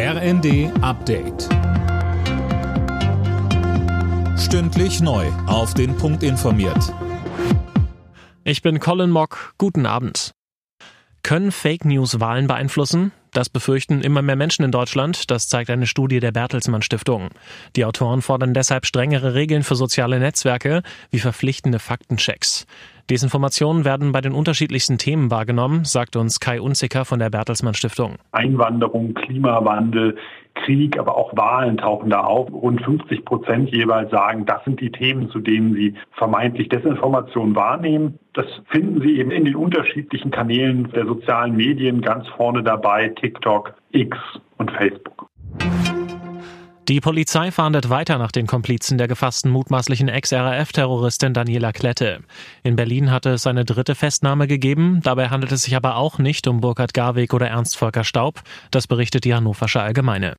RND Update. Stündlich neu. Auf den Punkt informiert. Ich bin Colin Mock. Guten Abend. Können Fake News Wahlen beeinflussen? Das befürchten immer mehr Menschen in Deutschland, das zeigt eine Studie der Bertelsmann Stiftung. Die Autoren fordern deshalb strengere Regeln für soziale Netzwerke wie verpflichtende Faktenchecks. Desinformationen werden bei den unterschiedlichsten Themen wahrgenommen, sagt uns Kai Unzicker von der Bertelsmann Stiftung. Einwanderung, Klimawandel, Krieg, aber auch Wahlen tauchen da auf. Rund 50 Prozent jeweils sagen, das sind die Themen, zu denen sie vermeintlich Desinformation wahrnehmen. Das finden Sie eben in den unterschiedlichen Kanälen der sozialen Medien ganz vorne dabei, TikTok, X und Facebook. Die Polizei fahndet weiter nach den Komplizen der gefassten mutmaßlichen Ex-RAF-Terroristin Daniela Klette. In Berlin hatte es eine dritte Festnahme gegeben. Dabei handelt es sich aber auch nicht um Burkhard Garweg oder Ernst Volker Staub. Das berichtet die Hannoversche Allgemeine.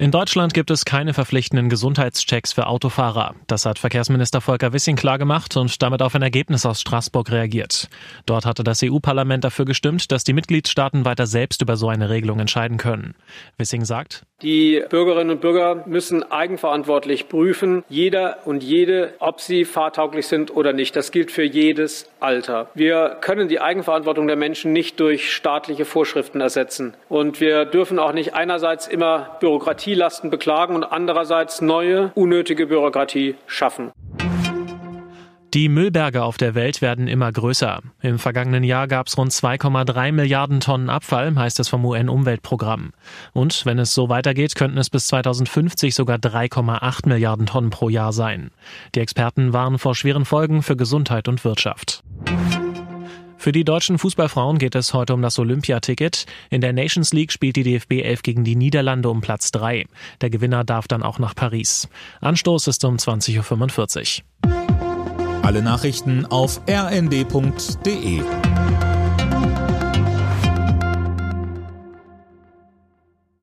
In Deutschland gibt es keine verpflichtenden Gesundheitschecks für Autofahrer. Das hat Verkehrsminister Volker Wissing klargemacht und damit auf ein Ergebnis aus Straßburg reagiert. Dort hatte das EU-Parlament dafür gestimmt, dass die Mitgliedstaaten weiter selbst über so eine Regelung entscheiden können. Wissing sagt, die Bürgerinnen und Bürger müssen eigenverantwortlich prüfen, jeder und jede, ob sie fahrtauglich sind oder nicht. Das gilt für jedes Alter. Wir können die Eigenverantwortung der Menschen nicht durch staatliche Vorschriften ersetzen. Und wir dürfen auch nicht einerseits immer Bürokratielasten beklagen und andererseits neue, unnötige Bürokratie schaffen. Die Müllberge auf der Welt werden immer größer. Im vergangenen Jahr gab es rund 2,3 Milliarden Tonnen Abfall, heißt es vom UN-Umweltprogramm. Und wenn es so weitergeht, könnten es bis 2050 sogar 3,8 Milliarden Tonnen pro Jahr sein. Die Experten warnen vor schweren Folgen für Gesundheit und Wirtschaft. Für die deutschen Fußballfrauen geht es heute um das Olympiaticket. In der Nations League spielt die DFB 11 gegen die Niederlande um Platz 3. Der Gewinner darf dann auch nach Paris. Anstoß ist um 20.45 Uhr. Alle Nachrichten auf rnd.de